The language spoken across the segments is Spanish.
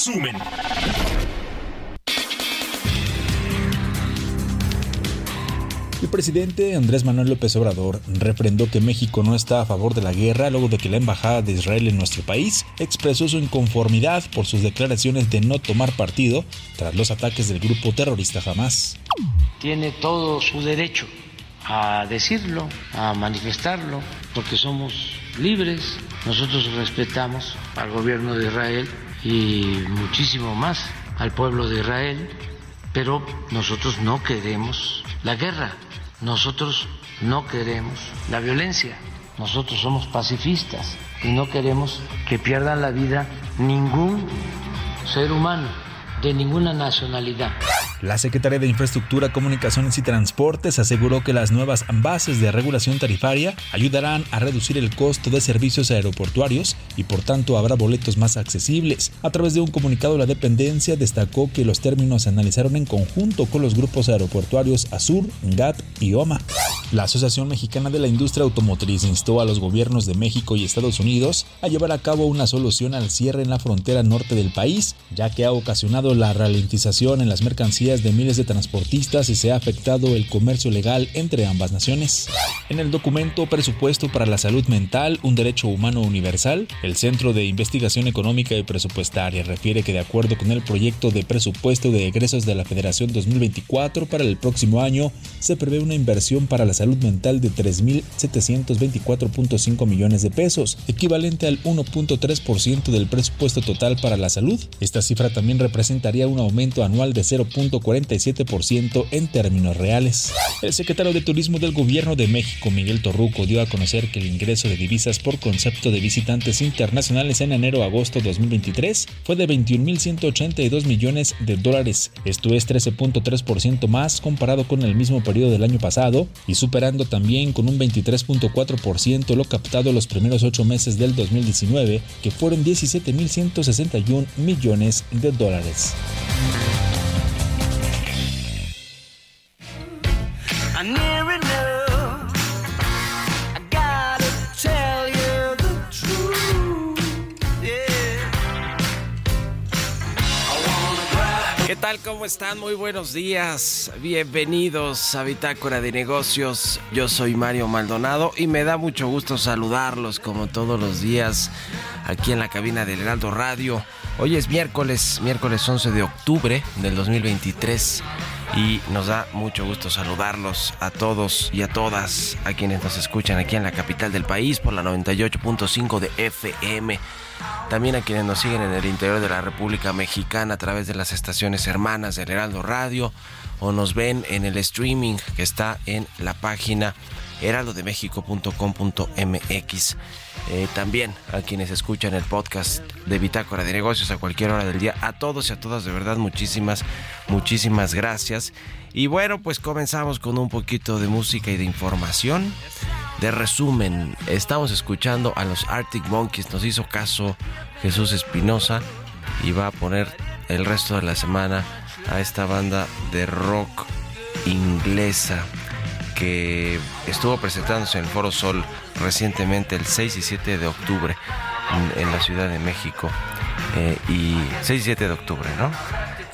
Resumen. El presidente Andrés Manuel López Obrador refrendó que México no está a favor de la guerra luego de que la embajada de Israel en nuestro país expresó su inconformidad por sus declaraciones de no tomar partido tras los ataques del grupo terrorista Hamas. Tiene todo su derecho a decirlo, a manifestarlo, porque somos libres. Nosotros respetamos al gobierno de Israel y muchísimo más al pueblo de Israel, pero nosotros no queremos la guerra, nosotros no queremos la violencia, nosotros somos pacifistas y no queremos que pierdan la vida ningún ser humano de ninguna nacionalidad. La secretaria de Infraestructura, Comunicaciones y Transportes aseguró que las nuevas bases de regulación tarifaria ayudarán a reducir el costo de servicios aeroportuarios y por tanto habrá boletos más accesibles. A través de un comunicado, la dependencia destacó que los términos se analizaron en conjunto con los grupos aeroportuarios Azur, GAT y OMA. La Asociación Mexicana de la Industria Automotriz instó a los gobiernos de México y Estados Unidos a llevar a cabo una solución al cierre en la frontera norte del país, ya que ha ocasionado la ralentización en las mercancías de miles de transportistas y se ha afectado el comercio legal entre ambas naciones. En el documento Presupuesto para la Salud Mental, un derecho humano universal, el Centro de Investigación Económica y Presupuestaria refiere que de acuerdo con el proyecto de presupuesto de egresos de la Federación 2024 para el próximo año, se prevé una inversión para la salud mental de 3.724.5 millones de pesos, equivalente al 1.3% del presupuesto total para la salud. Esta cifra también representaría un aumento anual de 0.4 0.47% en términos reales. El secretario de Turismo del Gobierno de México, Miguel Torruco, dio a conocer que el ingreso de divisas por concepto de visitantes internacionales en enero-agosto 2023 fue de 21.182 millones de dólares. Esto es 13.3% más comparado con el mismo periodo del año pasado y superando también con un 23.4% lo captado los primeros ocho meses del 2019, que fueron 17.161 millones de dólares. ¿Qué tal? ¿Cómo están? Muy buenos días. Bienvenidos a Bitácora de Negocios. Yo soy Mario Maldonado y me da mucho gusto saludarlos como todos los días aquí en la cabina del Heraldo Radio. Hoy es miércoles, miércoles 11 de octubre del 2023 y nos da mucho gusto saludarlos a todos y a todas a quienes nos escuchan aquí en la capital del país por la 98.5 de FM también a quienes nos siguen en el interior de la República Mexicana a través de las estaciones hermanas del Heraldo Radio o nos ven en el streaming que está en la página heraldodemexico.com.mx. Eh, también a quienes escuchan el podcast de Bitácora de Negocios a cualquier hora del día. A todos y a todas, de verdad, muchísimas, muchísimas gracias. Y bueno, pues comenzamos con un poquito de música y de información de resumen, estamos escuchando a los Arctic Monkeys. Nos hizo caso Jesús Espinosa y va a poner el resto de la semana a esta banda de rock inglesa que estuvo presentándose en el Foro Sol recientemente el 6 y 7 de octubre en, la Ciudad de México. Eh, y 6 y 7 de octubre, ¿no?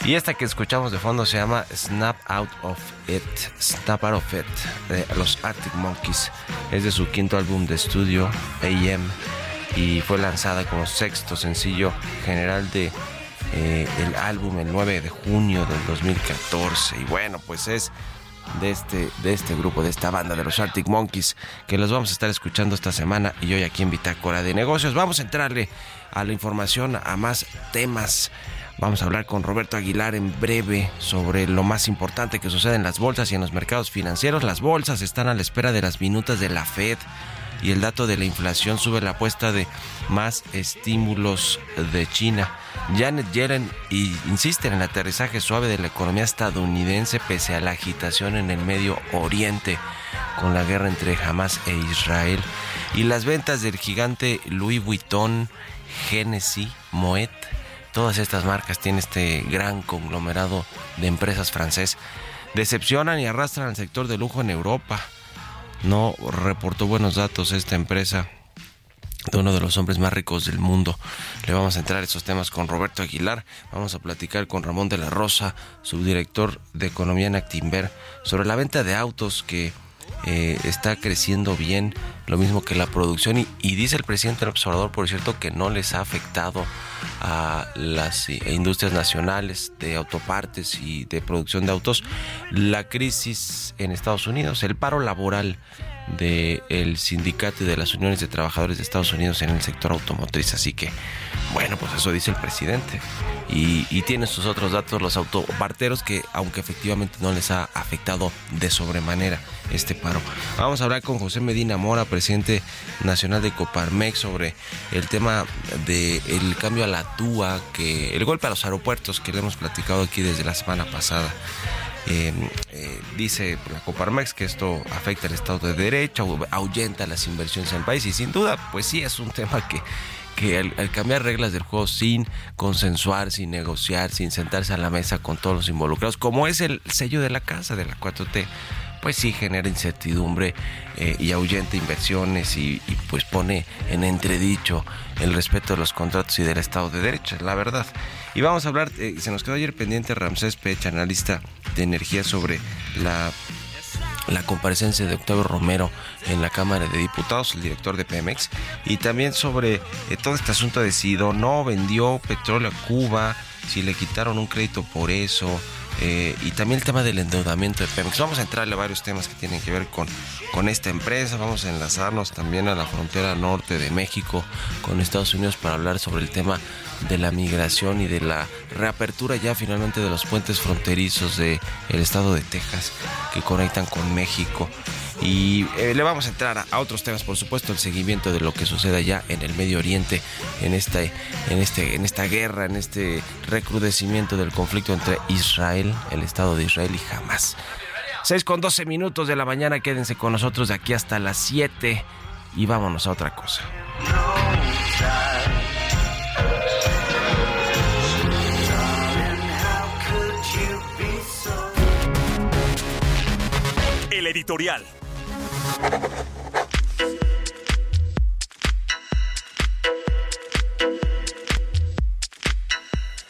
Y esta que escuchamos de fondo se llama Snap Out of It, Snap Out of It, de los Arctic Monkeys. Es de su quinto álbum de estudio, AM, y fue lanzada como sexto sencillo general de eh, el álbum el 9 de junio del 2014. Y bueno, pues es de este, de este grupo, de esta banda de los Arctic Monkeys, que los vamos a estar escuchando esta semana y hoy aquí en Bitácora de Negocios. Vamos a entrarle a la información, a más temas. Vamos a hablar con Roberto Aguilar en breve sobre lo más importante que sucede en las bolsas y en los mercados financieros. Las bolsas están a la espera de las minutas de la Fed y el dato de la inflación sube la apuesta de más estímulos de China. Janet Yellen insiste en el aterrizaje suave de la economía estadounidense pese a la agitación en el Medio Oriente con la guerra entre Hamas e Israel. Y las ventas del gigante Louis Vuitton, Genesis, Moet, todas estas marcas tienen este gran conglomerado de empresas francés, decepcionan y arrastran al sector de lujo en Europa. No reportó buenos datos esta empresa de uno de los hombres más ricos del mundo. Le vamos a entrar a esos temas con Roberto Aguilar. Vamos a platicar con Ramón de la Rosa, subdirector de Economía en Actimber, sobre la venta de autos que eh, está creciendo bien, lo mismo que la producción. Y, dice el presidente del observador, por cierto, que no les ha afectado a las eh, industrias nacionales de autopartes y de producción de autos la crisis en Estados Unidos, el paro laboral del sindicato y de las uniones de trabajadores de Estados Unidos en el sector automotriz. Así que, bueno, pues eso dice el presidente. Y, y, tiene sus otros datos los autoparteros que, aunque efectivamente no les ha afectado de sobremanera este paro. Vamos a hablar con José Medina Mora, presidente nacional de Coparmex, sobre el tema del cambio a la TUA, que el golpe a los aeropuertos que le hemos platicado aquí desde la semana pasada. Eh, eh, dice la Coparmex que esto afecta al Estado de Derecho, ahuyenta las inversiones en el país y sin duda, pues sí es un tema que que al, cambiar reglas del juego sin consensuar, sin negociar, sin sentarse a la mesa con todos los involucrados, como es el sello de la casa de la 4T, pues sí genera incertidumbre eh, y ahuyenta inversiones y, pues pone en entredicho el respeto de los contratos y del Estado de Derecho, la verdad. Y vamos a hablar, eh, se nos quedó ayer pendiente Ramsés Pech, analista de energía, sobre la la comparecencia de Octavio Romero en la Cámara de Diputados, el director de Pemex, y también sobre eh, todo este asunto de si no vendió petróleo a Cuba, si le quitaron un crédito por eso, eh, y también el tema del endeudamiento de Pemex. Vamos a entrarle a varios temas que tienen que ver con, con esta empresa, vamos a enlazarnos también a la frontera norte de México con Estados Unidos para hablar sobre el tema de la migración y de la reapertura ya finalmente de los puentes fronterizos del el estado de Texas que conectan con México. Y eh, le vamos a entrar a, otros temas, por supuesto, el seguimiento de lo que sucede allá en el Medio Oriente, en, este, en, este, en esta guerra, en este recrudecimiento del conflicto entre Israel, el Estado de Israel y Hamas. 6 con 12 minutos de la mañana, quédense con nosotros de aquí hasta las 7 y vámonos a otra cosa. El editorial.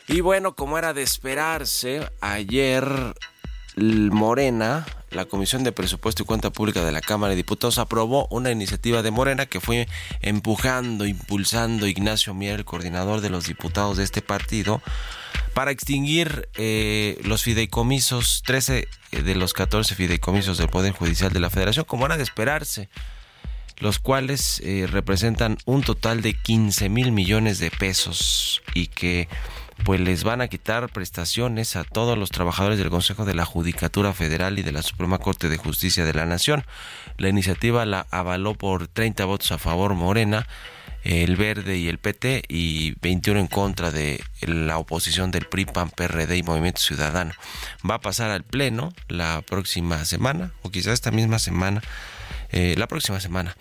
Y bueno, como era de esperarse, ayer Morena, la Comisión de Presupuesto y Cuenta Pública de la Cámara de Diputados aprobó una iniciativa de Morena que fue empujando, impulsando Ignacio Mier, el coordinador de los diputados de este partido, para extinguir eh, los fideicomisos, 13 de los 14 fideicomisos del Poder Judicial de la Federación, como era de esperarse, los cuales eh, representan un total de 15 mil millones de pesos y que pues les van a quitar prestaciones a todos los trabajadores del Consejo de la Judicatura Federal y de la Suprema Corte de Justicia de la Nación. La iniciativa la avaló por 30 votos a favor Morena, el Verde y el PT y 21 en contra de la oposición del PRI, PAN, PRD y Movimiento Ciudadano. Va a pasar al Pleno la próxima semana o quizás esta misma semana, eh, la próxima semana.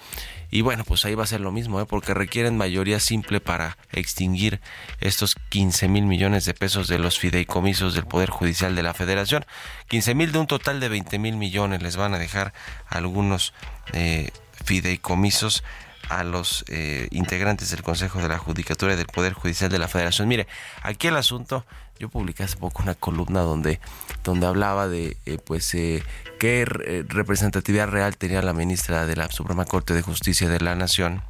Y bueno, pues ahí va a ser lo mismo, ¿eh? porque requieren mayoría simple para extinguir estos 15 mil millones de pesos de los fideicomisos del Poder Judicial de la Federación. 15 mil de un total de 20 mil millones les van a dejar algunos eh, fideicomisos a los eh, integrantes del Consejo de la Judicatura y del Poder Judicial de la Federación. Mire, aquí el asunto, yo publiqué hace poco una columna donde, donde hablaba de eh, pues eh, qué representatividad real tenía la ministra de la Suprema Corte de Justicia de la Nación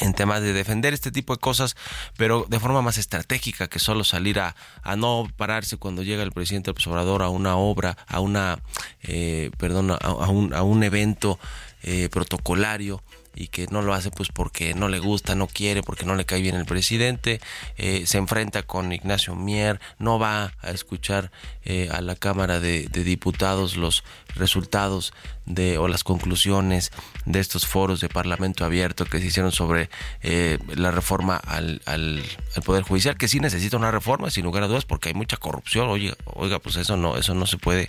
en temas de defender este tipo de cosas, pero de forma más estratégica que solo salir a, a no pararse cuando llega el presidente Obrador a una obra, a una, perdón, a, un, a un evento protocolario y que no lo hace pues porque no le gusta, no quiere, porque no le cae bien el presidente, eh, se enfrenta con Ignacio Mier, no va a escuchar eh, a la Cámara de, de, Diputados los resultados de o las conclusiones de estos foros de Parlamento abierto que se hicieron sobre eh, la reforma al, al, Poder Judicial, que sí necesita una reforma, sin lugar a dudas, porque hay mucha corrupción. Oiga, oiga pues eso no, eso no se puede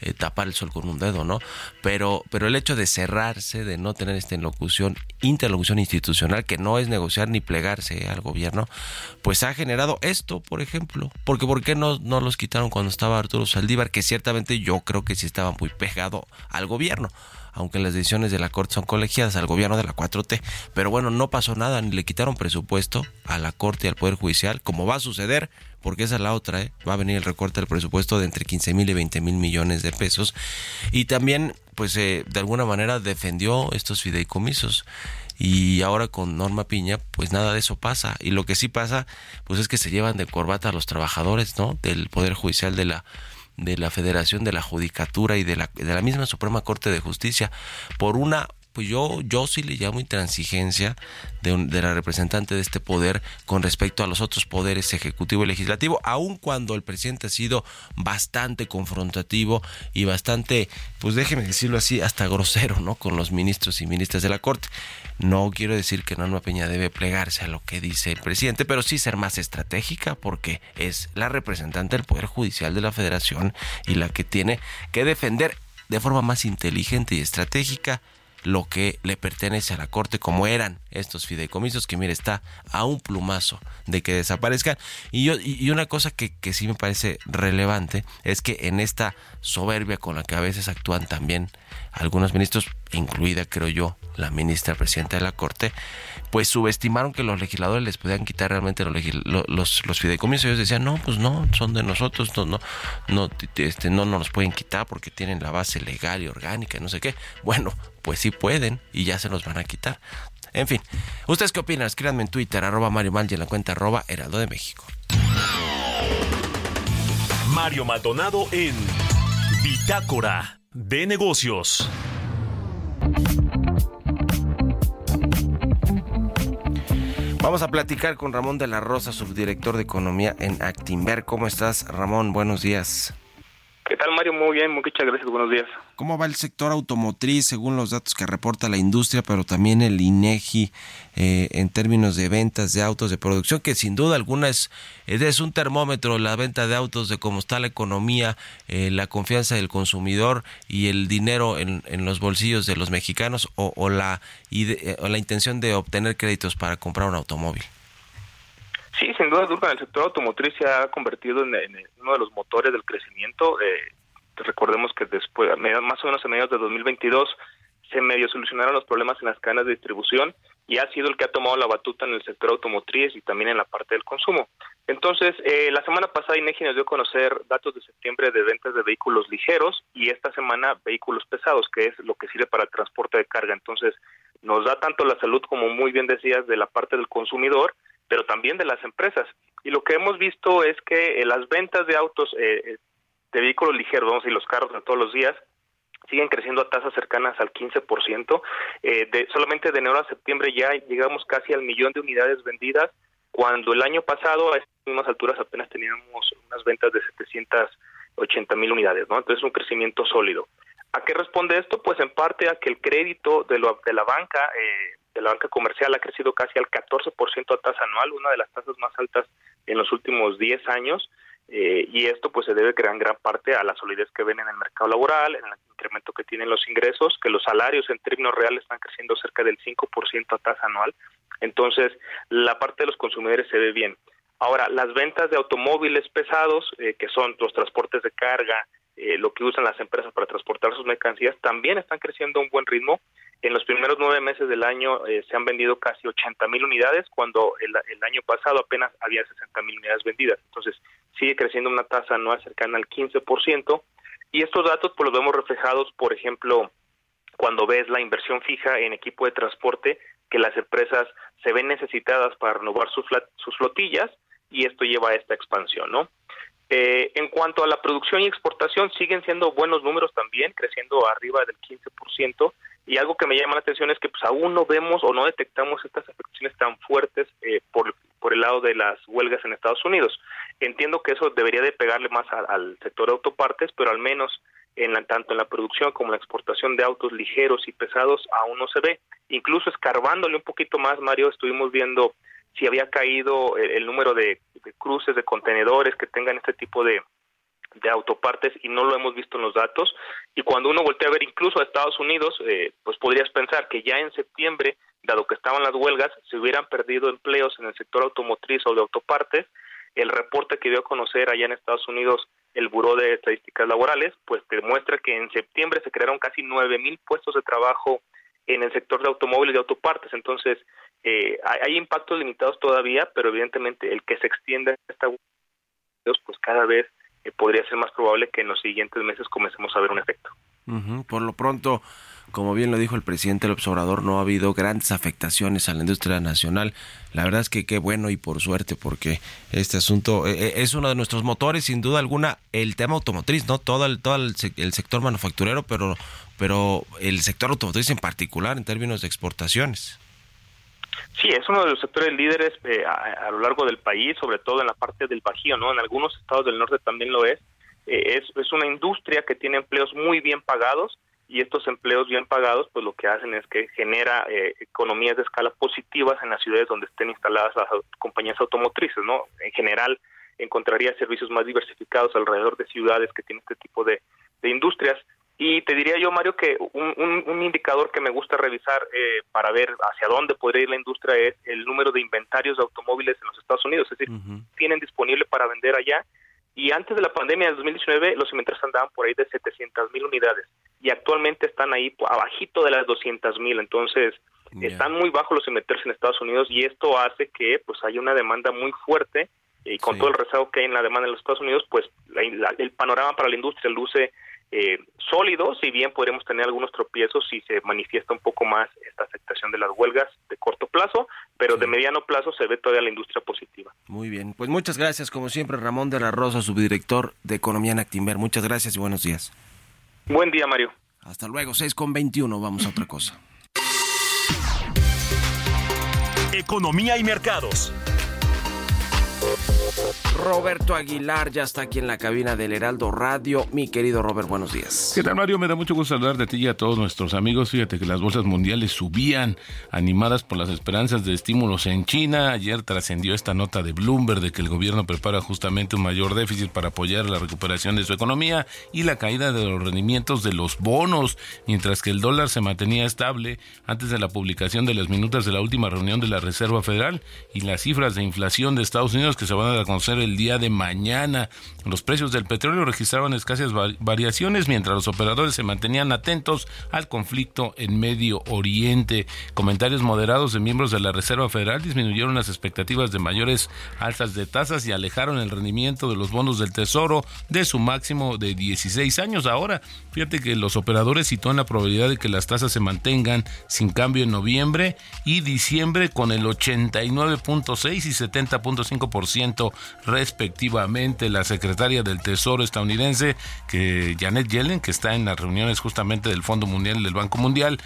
eh, tapar el sol con un dedo, ¿no? Pero, pero el hecho de cerrarse, de no tener esta interlocución, interlocución institucional, que no es negociar ni plegarse al gobierno, pues ha generado esto, por ejemplo. Porque ¿por qué no, no los quitaron cuando estaba Arturo Saldívar? Que ciertamente yo creo que sí estaban muy al gobierno aunque las decisiones de la Corte son colegiadas al gobierno de la 4T. Pero bueno, no pasó nada, ni le quitaron presupuesto a la Corte y al Poder Judicial, como va a suceder, porque esa es la otra, ¿eh? va a venir el recorte del presupuesto de entre 15 mil y 20 mil millones de pesos. Y también, pues eh, de alguna manera defendió estos fideicomisos y ahora con Norma Piña pues nada de eso pasa y lo que sí pasa pues es que se llevan de corbata a los trabajadores no del poder judicial de la de la Federación de la Judicatura y de la, de la misma Suprema Corte de Justicia por una pues yo, yo sí le llamo intransigencia de, la representante de este poder con respecto a los otros poderes ejecutivo y legislativo, aun cuando el presidente ha sido bastante confrontativo y bastante, pues déjeme decirlo así, hasta grosero, ¿no? Con los ministros y ministras de la Corte. No quiero decir que Norma Peña debe plegarse a lo que dice el presidente, pero sí ser más estratégica porque es la representante del Poder Judicial de la Federación y la que tiene que defender de forma más inteligente y estratégica lo que le pertenece a la Corte, como eran estos fideicomisos, que mire, está a un plumazo de que desaparezcan. Y, yo, y una cosa que, que sí me parece relevante es que en esta soberbia con la que a veces actúan también algunos ministros, incluida creo yo la ministra presidenta de la Corte, pues subestimaron que los legisladores les podían quitar realmente los, los, los fideicomisos. Ellos decían, no, pues no, son de nosotros, no, no, no, este, no nos los pueden quitar porque tienen la base legal y orgánica, no sé qué. Bueno, pues sí pueden y ya se los van a quitar. En fin, ¿ustedes qué opinan? Escríbanme en Twitter, arroba Mario Mal y en la cuenta arroba Heraldo de México. Mario Maldonado en Bitácora de Negocios. Vamos a platicar con Ramón de la Rosa, subdirector de Economía en Actimber. ¿Cómo estás, Ramón? Buenos días. ¿Qué tal, Mario? Muy bien, muchas gracias. Buenos días. ¿Cómo va el sector automotriz según los datos que reporta la industria, pero también el INEGI eh, en términos de ventas de autos de producción, que sin duda alguna es, es un termómetro la venta de autos de cómo está la economía, eh, la confianza del consumidor y el dinero en, los bolsillos de los mexicanos o, la, eh, o la intención de obtener créditos para comprar un automóvil? Sí, sin duda alguna, el sector automotriz se ha convertido en, uno de los motores del crecimiento. Eh, recordemos que después, más o menos a mediados de 2022, se medio solucionaron los problemas en las cadenas de distribución y ha sido el que ha tomado la batuta en el sector automotriz y también en la parte del consumo. Entonces, eh, la semana pasada INEGI nos dio a conocer datos de septiembre de ventas de vehículos ligeros y esta semana vehículos pesados, que es lo que sirve para el transporte de carga. Entonces, nos da tanto la salud como muy bien decías de la parte del consumidor pero también de las empresas. Y lo que hemos visto es que eh, las ventas de autos, eh, eh, de vehículos ligeros, vamos a decir, los carros de todos los días, siguen creciendo a tasas cercanas al 15%. Eh, de, solamente de enero a septiembre ya llegamos casi al millón de unidades vendidas, cuando el año pasado a estas mismas alturas apenas teníamos unas ventas de 780 mil unidades, ¿no? Entonces es un crecimiento sólido. ¿A qué responde esto? Pues en parte a que el crédito de, lo, de la banca eh, de la banca comercial ha crecido casi al 14% a tasa anual, una de las tasas más altas en los últimos 10 años. Eh, y esto pues se debe en gran parte a la solidez que ven en el mercado laboral, en el incremento que tienen los ingresos, que los salarios en términos reales están creciendo cerca del 5% a tasa anual. Entonces, la parte de los consumidores se ve bien. Ahora, las ventas de automóviles pesados, eh, que son los transportes de carga, eh, lo que usan las empresas para transportar sus mercancías, también están creciendo a un buen ritmo. En los primeros nueve meses del año eh, se han vendido casi 80 mil unidades, cuando el, año pasado apenas había 60 mil unidades vendidas. Entonces, sigue creciendo una tasa anual cercana al 15%. Y estos datos pues, los vemos reflejados, por ejemplo, cuando ves la inversión fija en equipo de transporte, que las empresas se ven necesitadas para renovar sus, sus flotillas y esto lleva a esta expansión, ¿no? Eh, en cuanto a la producción y exportación, siguen siendo buenos números también, creciendo arriba del 15%. Y algo que me llama la atención es que pues aún no vemos o no detectamos estas afectaciones tan fuertes eh, por, por el lado de las huelgas en Estados Unidos. Entiendo que eso debería de pegarle más al sector de autopartes, pero al menos en la, tanto en la producción como en la exportación de autos ligeros y pesados aún no se ve. Incluso escarbándole un poquito más, Mario, estuvimos viendo si había caído el, número de, cruces de contenedores que tengan este tipo de, autopartes y no lo hemos visto en los datos. Y cuando uno voltea a ver incluso a Estados Unidos, eh, pues podrías pensar que ya en septiembre, dado que estaban las huelgas, se hubieran perdido empleos en el sector automotriz o de autopartes. El reporte que dio a conocer allá en Estados Unidos el Buró de Estadísticas Laborales, pues demuestra que en septiembre se crearon casi nueve mil puestos de trabajo en el sector de automóviles y autopartes. Entonces, eh, hay, impactos limitados todavía, pero evidentemente el que se extienda esta pues cada vez eh, podría ser más probable que en los siguientes meses comencemos a ver un efecto. Por lo pronto, como bien lo dijo el presidente el observador, no ha habido grandes afectaciones a la industria nacional. La verdad es que qué bueno y por suerte, porque este asunto eh, es uno de nuestros motores, sin duda alguna, el tema automotriz, ¿no? Todo el, todo el, el sector manufacturero, pero, pero el sector automotriz en particular en términos de exportaciones. Sí, es uno de los sectores líderes eh, a, lo largo del país, sobre todo en la parte del Bajío, ¿no? En algunos estados del norte también lo es. Eh, es, es una industria que tiene empleos muy bien pagados y estos empleos bien pagados, pues lo que hacen es que genera eh, economías de escala positivas en las ciudades donde estén instaladas las compañías automotrices, ¿no? En general encontraría servicios más diversificados alrededor de ciudades que tienen este tipo de, de industrias. Y te diría yo, Mario, que un, un, indicador que me gusta revisar eh, para ver hacia dónde podría ir la industria es el número de inventarios de automóviles en los Estados Unidos. Es decir, tienen disponible para vender allá. Y antes de la pandemia de 2019, los inventarios andaban por ahí de 700 mil unidades. Y actualmente están ahí abajito de las 200 mil. Entonces, están muy bajos los inventarios en Estados Unidos y esto hace que pues haya una demanda muy fuerte y con todo el rezago que hay en la demanda en los Estados Unidos, pues el panorama para la industria luce eh, sólido, si bien podremos tener algunos tropiezos si se manifiesta un poco más esta afectación de las huelgas de corto plazo, pero de mediano plazo se ve todavía la industria positiva. Muy bien, pues muchas gracias, como siempre, Ramón de la Rosa, subdirector de Economía en Actimber. Muchas gracias y buenos días. Buen día, Mario. Hasta luego, 6 con 21, vamos a otra cosa. Economía y mercados. Roberto Aguilar ya está aquí en la cabina del Heraldo Radio. Mi querido Robert, buenos días. ¿Qué tal, Mario? Me da mucho gusto hablar de ti y a todos nuestros amigos. Fíjate que las bolsas mundiales subían, animadas por las esperanzas de estímulos en China. Ayer trascendió esta nota de Bloomberg de que el gobierno prepara justamente un mayor déficit para apoyar la recuperación de su economía y la caída de los rendimientos de los bonos, mientras que el dólar se mantenía estable antes de la publicación de las minutas de la última reunión de la Reserva Federal y las cifras de inflación de Estados Unidos que se van a conocer el día de mañana. Los precios del petróleo registraban escasas variaciones mientras los operadores se mantenían atentos al conflicto en Medio Oriente. Comentarios moderados de miembros de la Reserva Federal disminuyeron las expectativas de mayores alzas de tasas y alejaron el rendimiento de los bonos del Tesoro de su máximo de 16 años. Ahora, fíjate que los operadores sitúan la probabilidad de que las tasas se mantengan sin cambio en noviembre y diciembre con el 89.6 y 70.5% respectivamente. La secretaria del Tesoro estadounidense, que Janet Yellen, que está en las reuniones justamente del Fondo Mundial del Banco Mundial,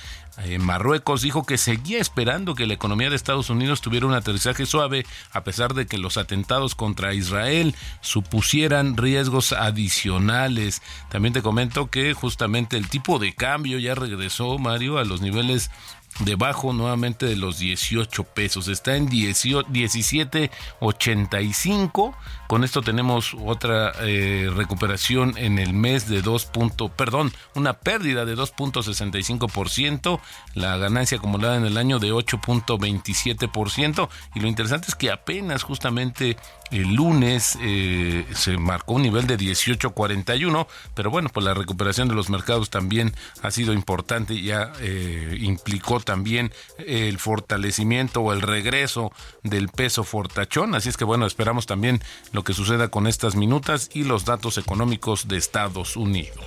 en Marruecos dijo que seguía esperando que la economía de Estados Unidos tuviera un aterrizaje suave a pesar de que los atentados contra Israel supusieran riesgos adicionales. También te comento que justamente el tipo de cambio ya regresó, Mario, a los niveles debajo nuevamente de los 18 pesos. Está en 17.85 con esto tenemos otra eh, recuperación en el mes de 2. perdón, una pérdida de 2.65%, la ganancia acumulada en el año de 8.27% y lo interesante es que apenas justamente el lunes eh, se marcó un nivel de 18.41, pero bueno, pues la recuperación de los mercados también ha sido importante, ya eh, implicó también el fortalecimiento o el regreso del peso fortachón, así es que bueno, esperamos también lo que suceda con estas minutas y los datos económicos de Estados Unidos.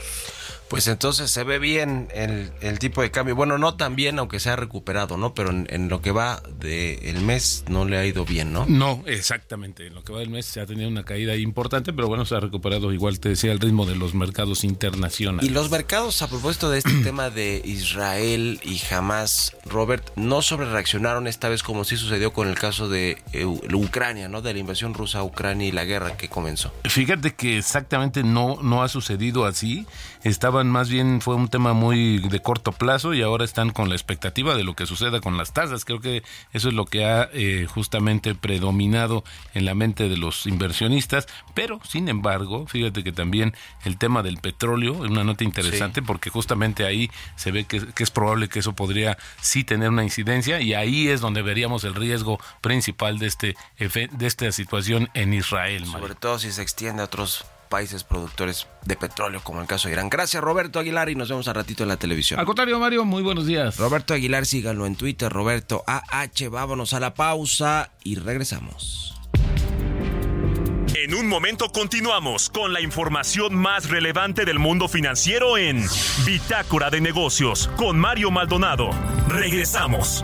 Pues entonces se ve bien el, tipo de cambio. Bueno, no tan bien, aunque se ha recuperado, ¿no? Pero en, lo que va del mes no le ha ido bien, ¿no? No, exactamente. En lo que va del mes se ha tenido una caída importante, pero bueno, se ha recuperado igual, te decía, el ritmo de los mercados internacionales. Y los mercados, a propósito de este tema de Israel y Hamas, Robert, no sobre reaccionaron esta vez como sí sucedió con el caso de eh, Ucrania, ¿no? De la invasión rusa a Ucrania y la guerra que comenzó. Fíjate que exactamente no, no ha sucedido así. Estaban más bien fue un tema muy de corto plazo y ahora están con la expectativa de lo que suceda con las tasas. Creo que eso es lo que ha eh, justamente predominado en la mente de los inversionistas. Pero, sin embargo, fíjate que también el tema del petróleo es una nota interesante porque justamente ahí se ve que, es probable que eso podría sí tener una incidencia y ahí es donde veríamos el riesgo principal de este de esta situación en Israel. Sobre todo si se extiende a otros países productores de petróleo, como el caso de Irán. Gracias, Roberto Aguilar, y nos vemos a ratito en la televisión. Al contrario, Mario, muy buenos días. Roberto Aguilar, síganlo en Twitter, Roberto AH. Vámonos a la pausa y regresamos. En un momento continuamos con la información más relevante del mundo financiero en Bitácora de Negocios con Mario Maldonado. Regresamos.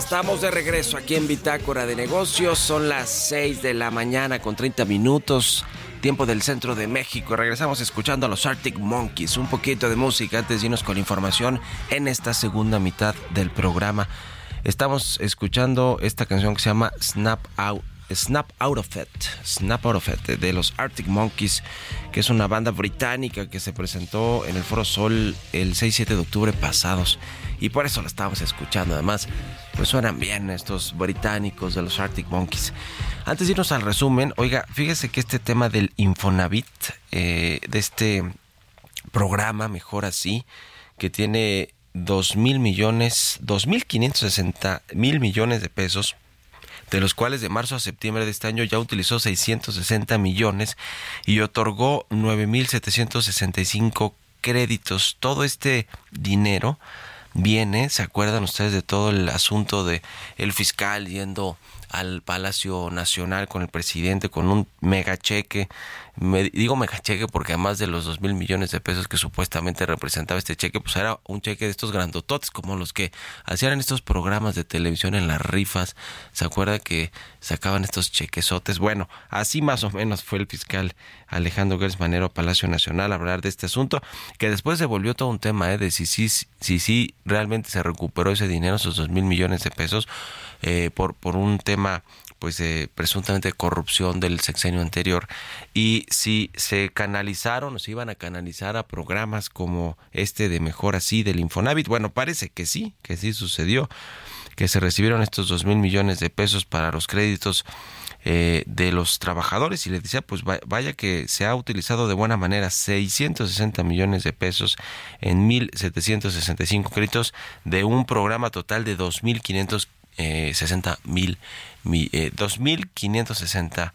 Estamos de regreso aquí en Bitácora de Negocios. Son las 6 de la mañana con 30 minutos, tiempo del centro de México. Regresamos escuchando a los Arctic Monkeys. Un poquito de música antes de irnos con información en esta segunda mitad del programa. Estamos escuchando esta canción que se llama Snap Out Snap Out of It, Snap Out of It de los Arctic Monkeys, que es una banda británica que se presentó en el Foro Sol el 6-7 de octubre pasados y por eso la estábamos escuchando. Además, pues suenan bien estos británicos de los Arctic Monkeys. Antes de irnos al resumen, oiga, fíjese que este tema del Infonavit, eh, de este programa, mejor así, que tiene 2 mil millones, 2 mil 560 mil millones de pesos, de los cuales de marzo a septiembre de este año ya utilizó 660 millones y otorgó 9 mil 765 créditos. Todo este dinero viene, ¿se acuerdan ustedes de todo el asunto de el fiscal yendo al Palacio Nacional con el presidente con un mega cheque me, digo cheque porque además de los dos mil millones de pesos que supuestamente representaba este cheque, pues era un cheque de estos grandototes, como los que hacían en estos programas de televisión en las rifas. ¿Se acuerda que sacaban estos chequesotes? Bueno, así más o menos fue el fiscal Alejandro Gers Manero Palacio Nacional a hablar de este asunto, que después se volvió todo un tema ¿eh? de si sí si, si, realmente se recuperó ese dinero, esos dos mil millones de pesos, eh, por, por un tema pues de presuntamente corrupción del sexenio anterior. Y si se canalizaron o se iban a canalizar a programas como este de mejor así del Infonavit, bueno, parece que sí, que sí sucedió, que se recibieron estos dos mil millones de pesos para los créditos eh, de los trabajadores. Y le decía pues vaya que se ha utilizado de buena manera 660 millones de pesos en 1765 créditos de un programa total de 2500 eh, 60 mil, eh, 2.560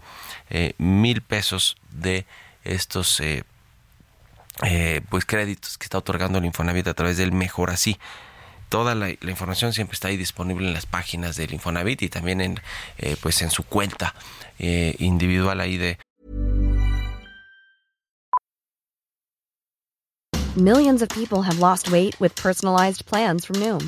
eh, mil pesos de estos eh, eh, pues créditos que está otorgando el Infonavit a través del Mejor Así. Toda la, información siempre está ahí disponible en las páginas del Infonavit y también en pues en su cuenta individual ahí de Millions of people have lost weight with personalized plans from Noom.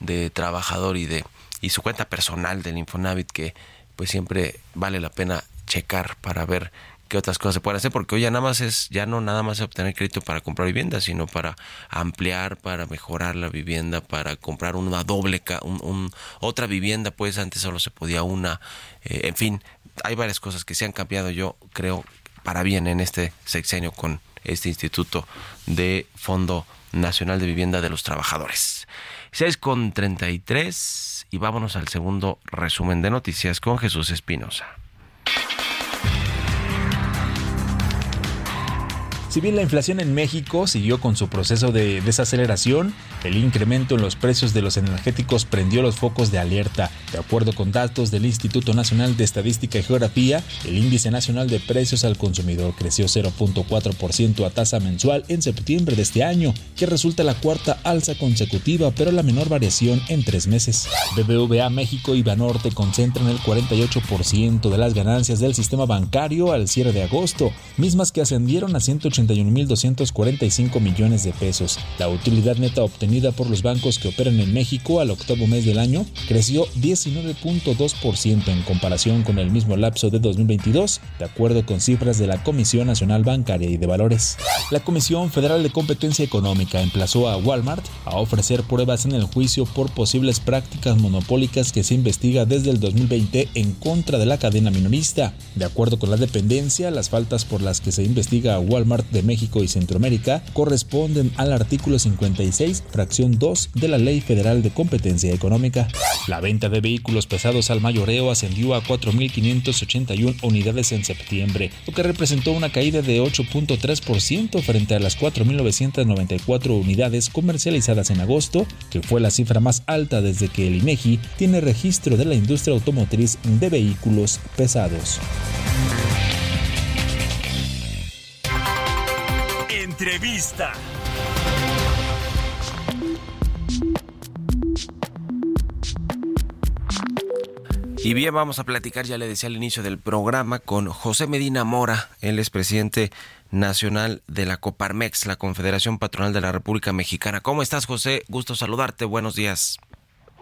De trabajador y de y su cuenta personal del Infonavit que pues siempre vale la pena checar para ver qué otras cosas se pueden hacer porque hoy ya nada más es ya no nada más obtener crédito para comprar vivienda sino para ampliar para mejorar la vivienda para comprar una doble un, otra vivienda pues antes solo se podía una eh, en fin hay varias cosas que se han cambiado yo creo para bien en este sexenio con este instituto de Fondo Nacional de Vivienda de los Trabajadores 6 con 33 y vámonos al segundo resumen de noticias con Jesús Espinosa. Si bien la inflación en México siguió con su proceso de desaceleración, el incremento en los precios de los energéticos prendió los focos de alerta. De acuerdo con datos del Instituto Nacional de Estadística y Geografía, el índice nacional de precios al consumidor creció 0.4% a tasa mensual en septiembre de este año, que resulta la cuarta alza consecutiva, pero la menor variación en tres meses. BBVA México y Banorte concentran el 48% de las ganancias del sistema bancario al cierre de agosto, mismas que ascendieron a 180 1.245 millones de pesos. La utilidad neta obtenida por los bancos que operan en México al octavo mes del año creció 19.2% en comparación con el mismo lapso de 2022, de acuerdo con cifras de la Comisión Nacional Bancaria y de Valores. La Comisión Federal de Competencia Económica emplazó a Walmart a ofrecer pruebas en el juicio por posibles prácticas monopólicas que se investiga desde el 2020 en contra de la cadena minorista. De acuerdo con la dependencia, las faltas por las que se investiga a Walmart de México y Centroamérica corresponden al artículo 56, fracción 2 de la Ley Federal de Competencia Económica. La venta de vehículos pesados al mayoreo ascendió a 4.581 unidades en septiembre, lo que representó una caída de 8.3% frente a las 4.994 unidades comercializadas en agosto, que fue la cifra más alta desde que el INEGI tiene registro de la industria automotriz de vehículos pesados. Entrevista. Y bien, vamos a platicar, ya le decía al inicio del programa, con José Medina Mora, él es presidente nacional de la Coparmex, la Confederación Patronal de la República Mexicana. ¿Cómo estás, José? Gusto saludarte, buenos días.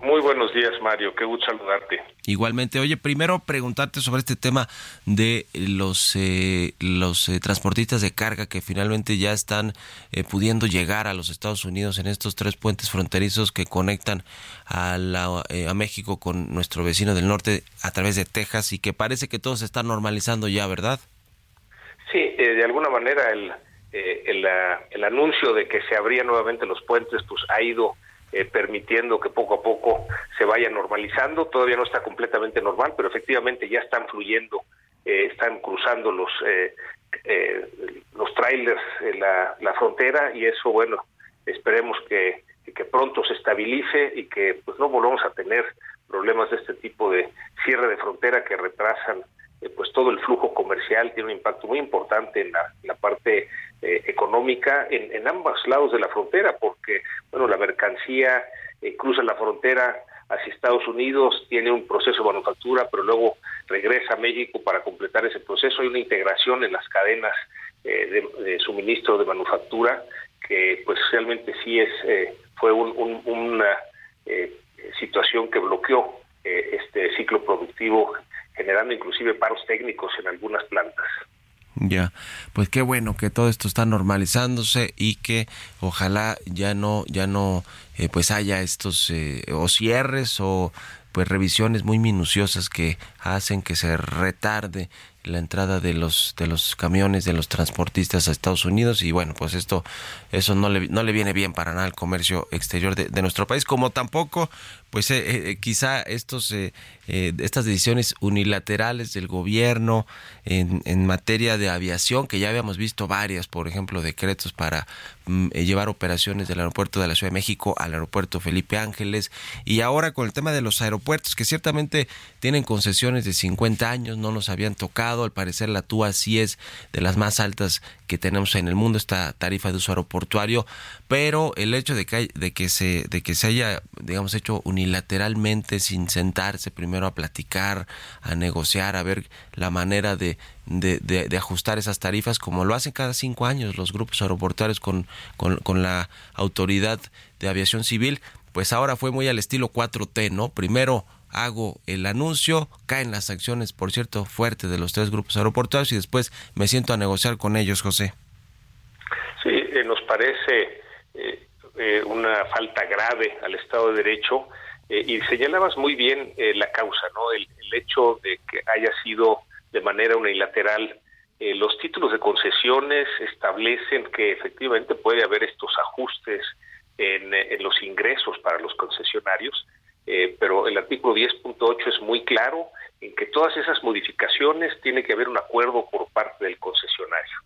Muy buenos días, Mario. Qué gusto saludarte. Igualmente. Oye, primero preguntarte sobre este tema de los eh, los eh, transportistas de carga que finalmente ya están eh, pudiendo llegar a los Estados Unidos en estos tres puentes fronterizos que conectan a, la, a México con nuestro vecino del norte a través de Texas y que parece que todo se está normalizando ya, ¿verdad? Sí, de alguna manera el, el, el anuncio de que se abrían nuevamente los puentes pues ha ido eh, permitiendo que poco a poco se vaya normalizando. Todavía no está completamente normal, pero efectivamente ya están fluyendo, eh, están cruzando los eh, los trailers la, la frontera y eso, bueno, esperemos que, que pronto se estabilice y que pues no volvamos a tener problemas de este tipo de cierre de frontera que retrasan pues todo el flujo comercial tiene un impacto muy importante en la, parte eh, económica en, ambos lados de la frontera, porque bueno la mercancía eh, cruza la frontera hacia Estados Unidos, tiene un proceso de manufactura, pero luego regresa a México para completar ese proceso. Hay una integración en las cadenas eh, de, suministro de manufactura que pues realmente sí es fue una situación que bloqueó este ciclo productivo generando inclusive paros técnicos en algunas plantas. Ya, pues qué bueno que todo esto está normalizándose y que ojalá ya no, ya no, eh, pues haya estos eh, o cierres o pues revisiones muy minuciosas que hacen que se retarde la entrada de los de los camiones de los transportistas a Estados Unidos y bueno pues esto eso no le no le viene bien para nada al comercio exterior de, de nuestro país como tampoco pues eh, eh, quizá estos eh, estas decisiones unilaterales del gobierno en, en, materia de aviación que ya habíamos visto varias por ejemplo decretos para mm, llevar operaciones del aeropuerto de la Ciudad de México al aeropuerto Felipe Ángeles y ahora con el tema de los aeropuertos que ciertamente tienen concesiones de 50 años no nos habían tocado al parecer la TUA sí es de las más altas que tenemos en el mundo esta tarifa de uso aeroportuario pero el hecho de que de que se de que se haya digamos hecho unilateralmente unilateralmente sin sentarse primero a platicar, a negociar, a ver la manera de, de, ajustar esas tarifas como lo hacen cada cinco años los grupos aeroportuarios con, con, la autoridad de aviación civil, pues ahora fue muy al estilo 4T, ¿no? Primero hago el anuncio, caen las acciones, por cierto, fuertes de los tres grupos aeroportuarios y después me siento a negociar con ellos, José. Sí, eh, nos parece eh, eh, una falta grave al Estado de Derecho eh, y señalabas muy bien eh, la causa, ¿no? El, hecho de que haya sido de manera unilateral. Eh, los títulos de concesiones establecen que efectivamente puede haber estos ajustes en, en los ingresos para los concesionarios, pero el artículo 10.8 es muy claro en que todas esas modificaciones tiene que haber un acuerdo por parte del concesionario.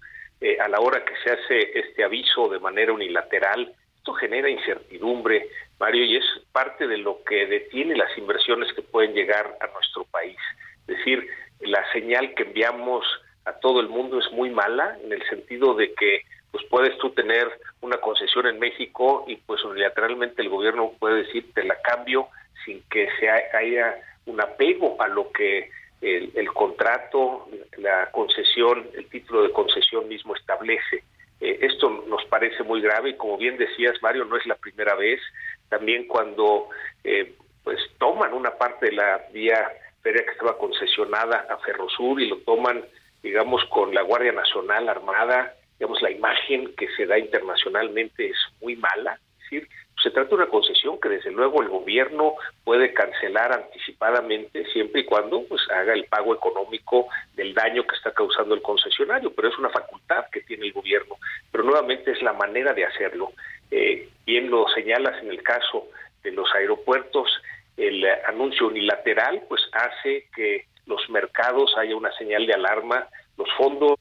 a la hora que se hace este aviso de manera unilateral, esto genera incertidumbre, Mario, y es parte de lo que detiene las inversiones que pueden llegar a nuestro país. Es decir, la señal que enviamos a todo el mundo es muy mala en el sentido de que pues puedes tú tener una concesión en México y pues unilateralmente el gobierno puede decir te la cambio sin que se haya un apego a lo que el, el contrato, la concesión, el título de concesión mismo establece. Eh, esto nos parece muy grave y como bien decías, Mario, no es la primera vez. También cuando eh, pues toman una parte de la vía feria que estaba concesionada a Ferrosur y lo toman, digamos, con la Guardia Nacional armada, digamos, la imagen que se da internacionalmente es muy mala. Es decir, se trata de una concesión que desde luego el gobierno puede cancelar anticipadamente siempre y cuando pues haga el pago económico del daño que está causando el concesionario, pero es una facultad que tiene el gobierno. Pero nuevamente es la manera de hacerlo. Eh, bien lo señalas en el caso de los aeropuertos, el anuncio unilateral pues hace que los mercados haya una señal de alarma, los fondos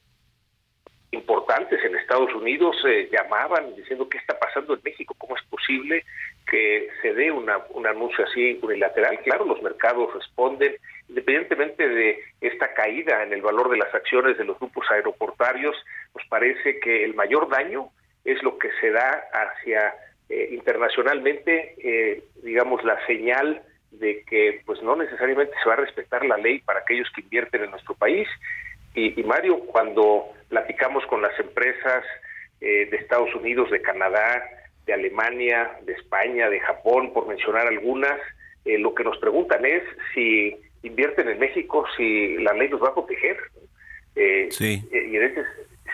importantes en Estados Unidos eh, llamaban diciendo qué está pasando en México, cómo es posible que se dé una, un anuncio así unilateral. Claro, los mercados responden, independientemente de esta caída en el valor de las acciones de los grupos aeroportarios, nos parece que el mayor daño es lo que se da hacia eh, internacionalmente, eh, digamos, la señal de que pues no necesariamente se va a respetar la ley para aquellos que invierten en nuestro país. Y, Mario, cuando platicamos con las empresas eh, de Estados Unidos, de Canadá, de Alemania, de España, de Japón, por mencionar algunas, eh, lo que nos preguntan es si invierten en México, si la ley los va a proteger. Eh, sí. y en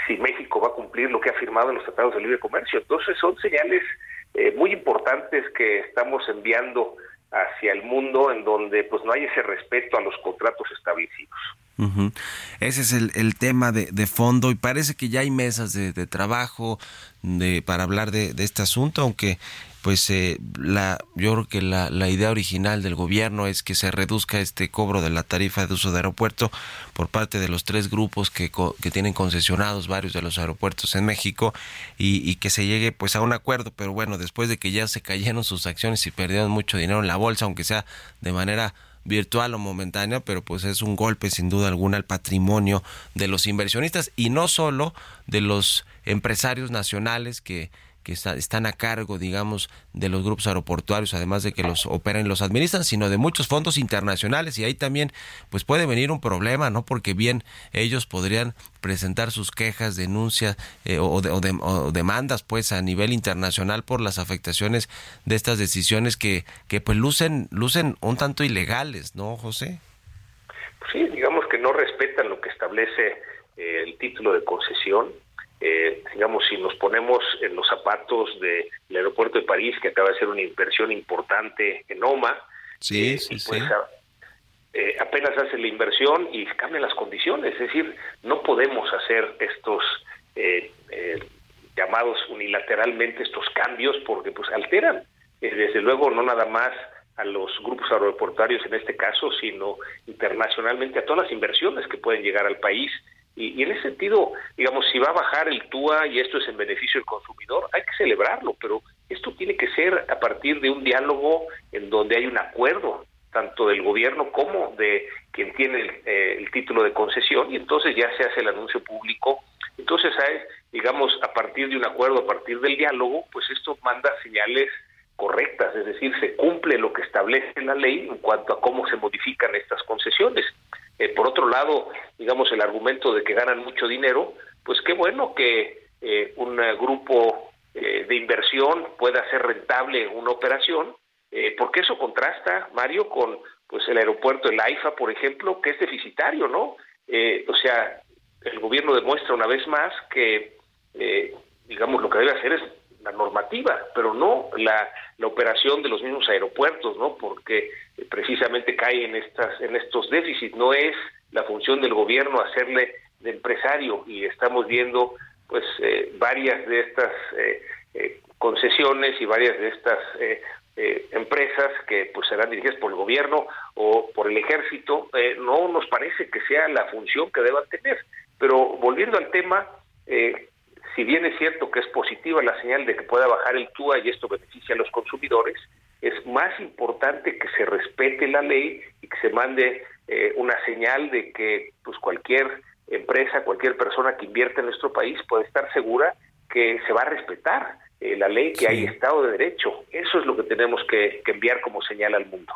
si México va a cumplir lo que ha firmado en los tratados de libre comercio. Entonces son señales muy importantes que estamos enviando hacia el mundo en donde pues no hay ese respeto a los contratos establecidos. Ese es el, el tema de, fondo y parece que ya hay mesas de, trabajo de, para hablar de, este asunto, aunque pues eh, la, yo creo que la, la, idea original del gobierno es que se reduzca este cobro de la tarifa de uso de aeropuerto por parte de los tres grupos que, que tienen concesionados varios de los aeropuertos en México y, y, que se llegue pues a un acuerdo, pero bueno, después de que ya se cayeron sus acciones y perdieron mucho dinero en la bolsa, aunque sea de manera virtual o momentánea, pero pues es un golpe sin duda alguna al patrimonio de los inversionistas y no solo de los empresarios nacionales que que están a cargo, digamos, de los grupos aeroportuarios, además de que los operan y los administran, sino de muchos fondos internacionales. Y ahí también, pues puede venir un problema, ¿no? Porque bien, ellos podrían presentar sus quejas, denuncias eh, o, demandas, pues, a nivel internacional por las afectaciones de estas decisiones que, que pues, lucen, lucen un tanto ilegales, ¿no, José? Sí, digamos que no respetan lo que establece eh, el título de concesión eh, digamos, si nos ponemos en los zapatos del aeropuerto de París, que acaba de ser una inversión importante en OMA, sí, eh, pues, eh, apenas hace la inversión y cambian las condiciones, es decir, no podemos hacer estos llamados unilateralmente estos cambios porque pues alteran, desde luego no nada más a los grupos aeroportuarios en este caso, sino internacionalmente a todas las inversiones que pueden llegar al país y, en ese sentido, digamos, si va a bajar el TUA y esto es en beneficio del consumidor, hay que celebrarlo, pero esto tiene que ser a partir de un diálogo en donde hay un acuerdo, tanto del gobierno como de quien tiene el, eh, título de concesión, y entonces ya se hace el anuncio público. Entonces, digamos, a partir de un acuerdo, a partir del diálogo, pues esto manda señales correctas, es decir, se cumple lo que establece la ley en cuanto a cómo se modifican estas concesiones. Eh, por otro lado, digamos, el argumento de que ganan mucho dinero, pues qué bueno que eh, un grupo eh, de inversión pueda hacer rentable una operación, porque eso contrasta, Mario, con pues el aeropuerto el AIFA, por ejemplo, que es deficitario, ¿no? o sea, el gobierno demuestra una vez más que, digamos, lo que debe hacer es la normativa, pero no la, operación de los mismos aeropuertos, ¿no? Porque precisamente cae en estas en estos déficits. No es la función del gobierno hacerle de empresario y estamos viendo pues eh, varias de estas eh, eh, concesiones y varias de estas empresas que pues serán dirigidas por el gobierno o por el ejército no nos parece que sea la función que deban tener pero volviendo al tema si bien es cierto que es positiva la señal de que pueda bajar el TUA y esto beneficia a los consumidores, es más importante que se respete la ley y que se mande eh, una señal de que pues cualquier empresa, cualquier persona que invierte en nuestro país puede estar segura que se va a respetar eh, la ley, que hay Estado de Derecho. Eso es lo que tenemos que, enviar como señal al mundo.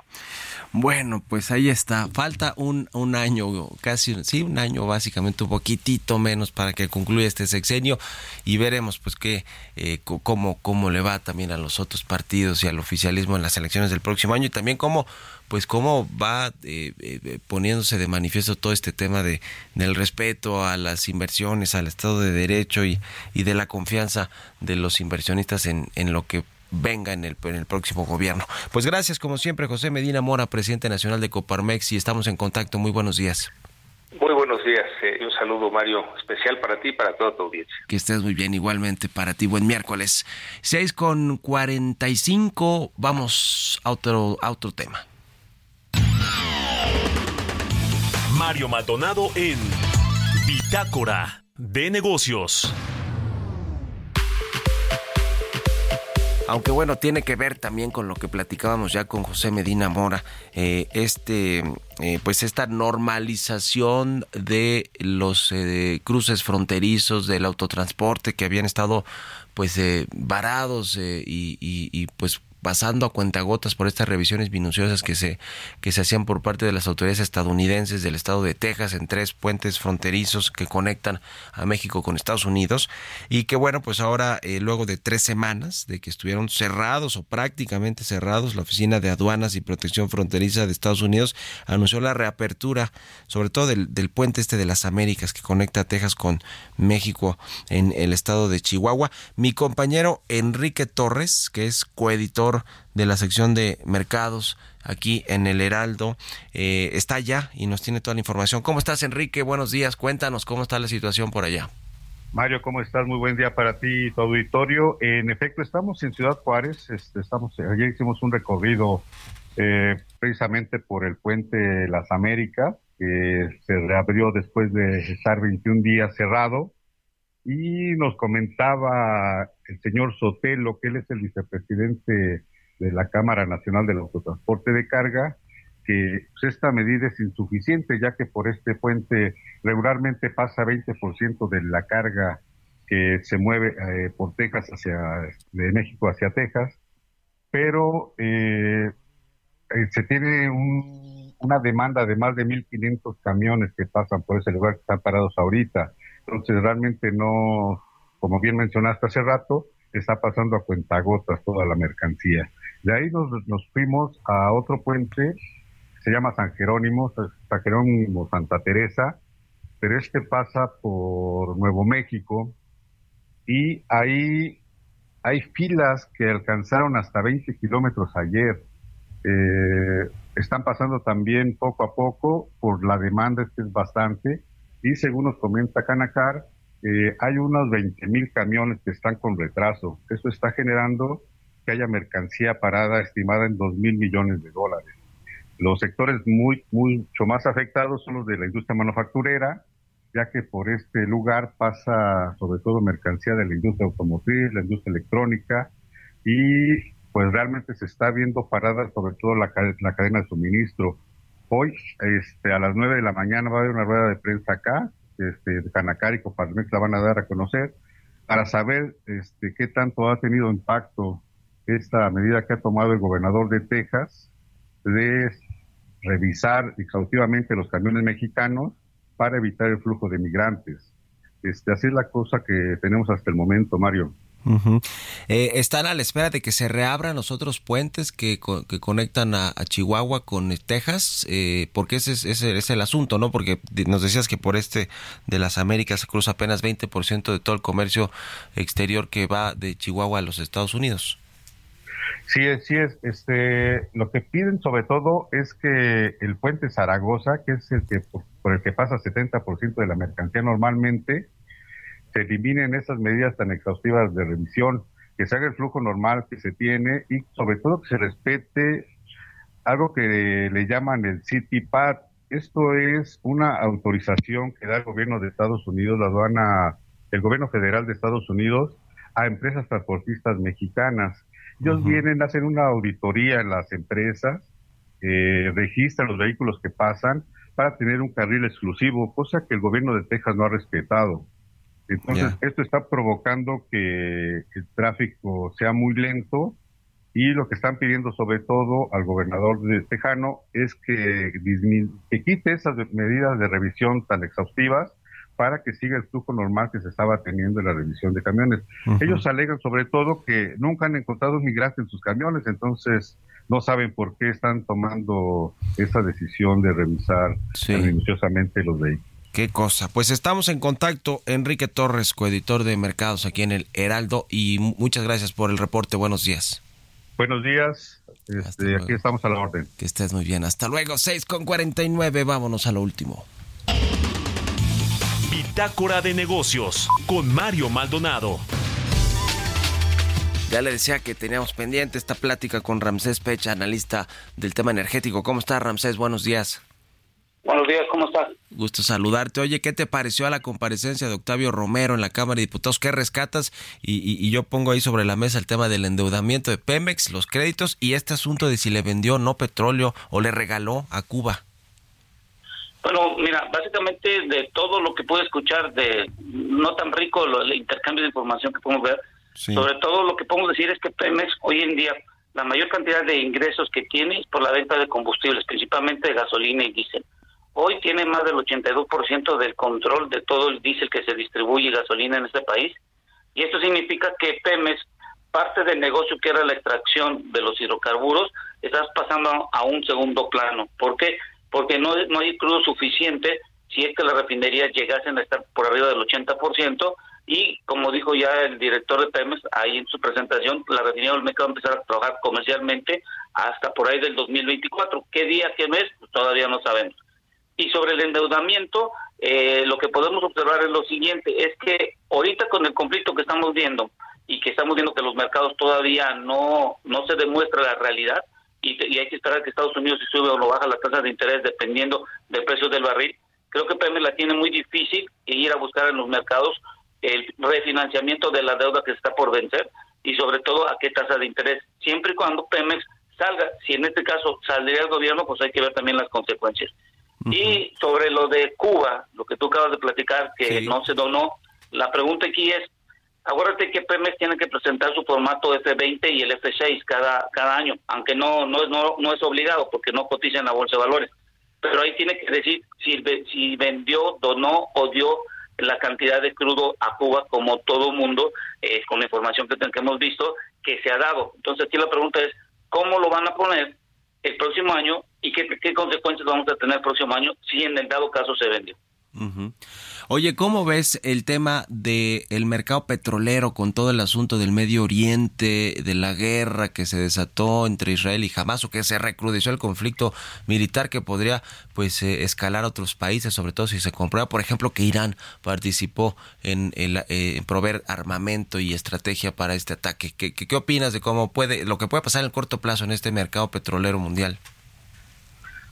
Bueno, pues ahí está. Falta un, un año, casi, sí, un año básicamente, un poquitito menos para que concluya este sexenio y veremos pues qué, eh, cómo, cómo le va también a los otros partidos y al oficialismo en las elecciones del próximo año y también cómo pues cómo va eh, eh, poniéndose de manifiesto todo este tema de del respeto a las inversiones, al Estado de Derecho y, y de la confianza de los inversionistas en, en lo que venga en el, en el próximo gobierno. Pues gracias, como siempre, José Medina Mora, presidente nacional de Coparmex, y estamos en contacto. Muy buenos días. Muy buenos días eh, y un saludo, Mario, especial para ti y para toda tu audiencia. Que estés muy bien, igualmente para ti. Buen miércoles. 6 con 45, vamos a otro, a otro tema. Mario Maldonado en Bitácora de Negocios. Aunque bueno, tiene que ver también con lo que platicábamos ya con José Medina Mora, eh, este, eh, pues esta normalización de los eh, cruces fronterizos del autotransporte que habían estado pues varados y, y, pues pasando a cuentagotas por estas revisiones minuciosas que se, que se hacían por parte de las autoridades estadounidenses del estado de Texas en tres puentes fronterizos que conectan a México con Estados Unidos y que bueno, pues ahora eh, luego de tres semanas de que estuvieron cerrados o prácticamente cerrados, la Oficina de Aduanas y Protección Fronteriza de Estados Unidos anunció la reapertura, sobre todo del, del puente este de las Américas que conecta a Texas con México en el estado de Chihuahua. Mi compañero Enrique Torres, que es coeditor de la sección de mercados aquí en el Heraldo, eh, está allá y nos tiene toda la información. ¿Cómo estás, Enrique? Buenos días. Cuéntanos cómo está la situación por allá. Mario, ¿cómo estás? Muy buen día para ti y tu auditorio. En efecto, estamos en Ciudad Juárez. Este, estamos, ayer hicimos un recorrido eh, precisamente por el puente Las Américas, que se reabrió después de estar 21 días cerrado. Y nos comentaba el señor Sotelo, que él es el vicepresidente de la Cámara Nacional del Autotransporte de Carga, que pues, esta medida es insuficiente, ya que por este puente regularmente pasa 20% de la carga que se mueve eh, por Texas hacia, de México hacia Texas, pero eh, eh, se tiene una demanda de más de 1.500 camiones que pasan por ese lugar que están parados ahorita. Entonces realmente no, como bien mencionaste hace rato, está pasando a cuentagotas toda la mercancía. De ahí nos, nos fuimos a otro puente, se llama San Jerónimo, San Jerónimo Santa Teresa, pero este pasa por Nuevo México y ahí hay filas que alcanzaron hasta 20 kilómetros ayer. Eh, están pasando también poco a poco por la demanda, que es bastante, y según nos comenta Canacar, eh, hay unos 20 mil camiones que están con retraso. Eso está generando que haya mercancía parada estimada en 2 mil millones de dólares. Los sectores muy, mucho más afectados son los de la industria manufacturera, ya que por este lugar pasa sobre todo mercancía de la industria automotriz, la industria electrónica, y pues realmente se está viendo parada sobre todo la, la cadena de suministro. Hoy, este, a las 9 de la mañana va a haber una rueda de prensa acá, este, Canacar y Coparmex la van a dar a conocer, para saber este, qué tanto ha tenido impacto esta medida que ha tomado el gobernador de Texas de revisar exhaustivamente los camiones mexicanos para evitar el flujo de migrantes. Este, así es la cosa que tenemos hasta el momento, Mario. Eh, están a la espera de que se reabran los otros puentes que, que conectan a, Chihuahua con Texas, eh, porque ese es, ese es, el asunto, ¿no? Porque nos decías que por este de las Américas se cruza apenas 20% de todo el comercio exterior que va de Chihuahua a los Estados Unidos. Sí, sí es. Este, lo que piden sobre todo es que el puente Zaragoza, que es el que por, el que pasa 70% de la mercancía normalmente, se eliminen esas medidas tan exhaustivas de revisión, que se haga el flujo normal que se tiene y sobre todo que se respete algo que le llaman el City Pad. Esto es una autorización que da el gobierno de Estados Unidos, la aduana, el gobierno federal de Estados Unidos, a empresas transportistas mexicanas ellos vienen, hacen una auditoría en las empresas, eh, registran los vehículos que pasan para tener un carril exclusivo, cosa que el gobierno de Texas no ha respetado. Entonces, esto está provocando que el tráfico sea muy lento y lo que están pidiendo sobre todo al gobernador de Tejano es que, que quite esas medidas de revisión tan exhaustivas para que siga el flujo normal que se estaba teniendo en la revisión de camiones. Ellos alegan sobre todo que nunca han encontrado migrantes en sus camiones, entonces no saben por qué están tomando esa decisión de revisar minuciosamente los vehículos. Qué cosa. Pues estamos en contacto. Enrique Torres, coeditor de mercados aquí en el Heraldo, y muchas gracias por el reporte. Buenos días. Buenos días. Este, aquí estamos a la orden. Que estés muy bien. Hasta luego. 6 con 49. Vámonos a lo último. Bitácora de negocios con Mario Maldonado. Ya le decía que teníamos pendiente esta plática con Ramsés Pecha, analista del tema energético. ¿Cómo estás, Ramsés? Buenos días. Buenos días, ¿cómo estás? Gusto saludarte. Oye, ¿qué te pareció a la comparecencia de Octavio Romero en la Cámara de Diputados? ¿Qué rescatas? Y, yo pongo ahí sobre la mesa el tema del endeudamiento de Pemex, los créditos y este asunto de si le vendió no petróleo o le regaló a Cuba. Bueno, mira, básicamente de todo lo que pude escuchar de no tan rico el intercambio de información que podemos ver, sobre todo lo que podemos decir es que Pemex hoy en día la mayor cantidad de ingresos que tiene es por la venta de combustibles, principalmente de gasolina y diésel. Hoy tiene más del 82% del control de todo el diésel que se distribuye gasolina en este país. Y esto significa que Pemex, parte del negocio que era la extracción de los hidrocarburos, está pasando a un segundo plano. ¿Por qué? Porque no, no hay crudo suficiente si es que las refinerías llegasen a estar por arriba del 80%. Y como dijo ya el director de Pemex ahí en su presentación, la refinería del mercado va a empezar a trabajar comercialmente hasta por ahí del 2024. ¿Qué día, qué mes? Pues todavía no sabemos. Y sobre el endeudamiento, eh, lo que podemos observar es lo siguiente, es que ahorita con el conflicto que estamos viendo y que estamos viendo que los mercados todavía no, no se demuestra la realidad y, hay que esperar que Estados Unidos se sube o no baja las tasas de interés dependiendo del precio del barril, creo que Pemex la tiene muy difícil ir a buscar en los mercados el refinanciamiento de la deuda que está por vencer y sobre todo a qué tasa de interés, siempre y cuando Pemex salga, si en este caso saldría el gobierno, pues hay que ver también las consecuencias. Y sobre lo de Cuba, lo que tú acabas de platicar, que no se donó, la pregunta aquí es, acuérdate que Pemex tiene que presentar su formato F20 y el F6 cada, cada año, aunque no, no, es, no, no es obligado porque no cotiza en la Bolsa de Valores. Pero ahí tiene que decir si, si vendió, donó o dio la cantidad de crudo a Cuba, como todo mundo, eh, con la información que, que hemos visto, que se ha dado. Entonces aquí la pregunta es, ¿cómo lo van a poner el próximo año y qué, consecuencias vamos a tener el próximo año si en el dado caso se vendió. Oye, ¿cómo ves el tema del el mercado petrolero con todo el asunto del Medio Oriente, de la guerra que se desató entre Israel y Hamas o que se recrudeció el conflicto militar que podría pues eh, escalar a otros países, sobre todo si se comprueba, por ejemplo, que Irán participó en, eh, proveer armamento y estrategia para este ataque? ¿Qué, qué, qué opinas de cómo puede, lo que puede pasar en el corto plazo en este mercado petrolero mundial?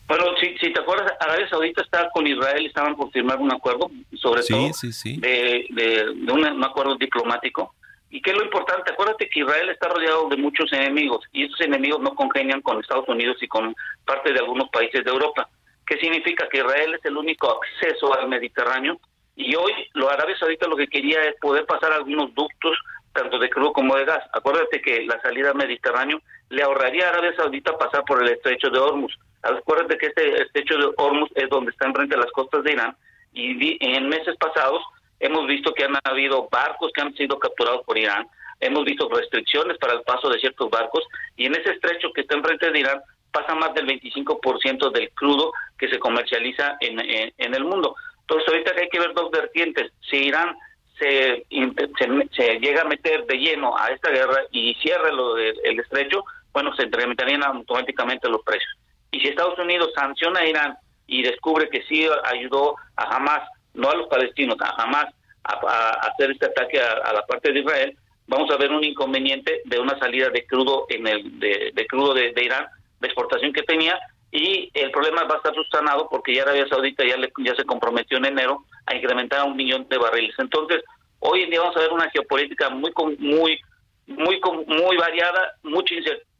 Bueno, si, si te acuerdas, Arabia Saudita está con Israel, y estaban por firmar un acuerdo, sobre todo De, de, un, acuerdo diplomático. ¿Y qué es lo importante? Acuérdate que Israel está rodeado de muchos enemigos y esos enemigos no congenian con Estados Unidos y con parte de algunos países de Europa. ¿Qué significa? Que Israel es el único acceso al Mediterráneo y hoy lo Arabia Saudita lo que quería es poder pasar algunos ductos tanto de crudo como de gas. Acuérdate que la salida al Mediterráneo le ahorraría a Arabia Saudita pasar por el estrecho de Hormuz. Acuérdate que este estrecho de Hormuz es donde está enfrente de las costas de Irán y en meses pasados hemos visto que han habido barcos que han sido capturados por Irán, hemos visto restricciones para el paso de ciertos barcos y en ese estrecho que está enfrente de Irán pasa más del 25% del crudo que se comercializa en, el mundo. Entonces ahorita hay que ver dos vertientes. Si Irán se, se, llega a meter de lleno a esta guerra y cierra lo el estrecho, bueno, se incrementarían automáticamente los precios. Y si Estados Unidos sanciona a Irán y descubre que sí ayudó a Hamas, no a los palestinos, a Hamas a, hacer este ataque a, la parte de Israel, vamos a ver un inconveniente de una salida de crudo en el de, crudo de, Irán, de exportación que tenía, y el problema va a estar sustanado porque ya Arabia Saudita ya, ya se comprometió en enero a incrementar a un millón de barriles. Entonces, hoy en día vamos a ver una geopolítica muy muy muy muy variada, mucha incertidumbre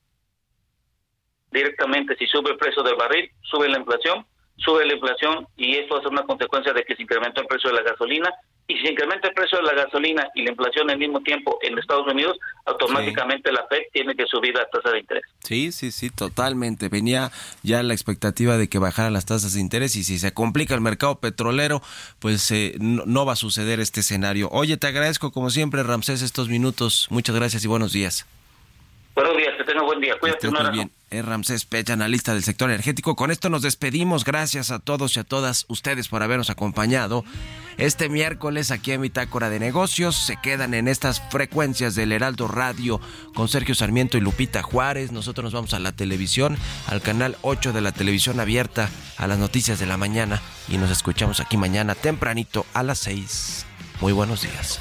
directamente si sube el precio del barril, sube la inflación, sube la inflación y esto va a ser una consecuencia de que se incrementó el precio de la gasolina y si se incrementa el precio de la gasolina y la inflación al mismo tiempo en Estados Unidos, automáticamente la FED tiene que subir la tasa de interés. Sí, sí, sí, totalmente. Venía ya la expectativa de que bajaran las tasas de interés y si se complica el mercado petrolero, pues eh, no, va a suceder este escenario. Oye, te agradezco como siempre, Ramsés, estos minutos. Muchas gracias y buenos días. Buenos días, que tenga buen día. Cuídate, muy bien. Es Ramsés Pech, analista del sector energético. Con esto nos despedimos. Gracias a todos y a todas ustedes por habernos acompañado. Este miércoles aquí en Bitácora de Negocios se quedan en estas frecuencias del Heraldo Radio con Sergio Sarmiento y Lupita Juárez. Nosotros nos vamos a la televisión, al canal 8 de la televisión abierta, a las noticias de la mañana y nos escuchamos aquí mañana tempranito a las 6. Muy buenos días.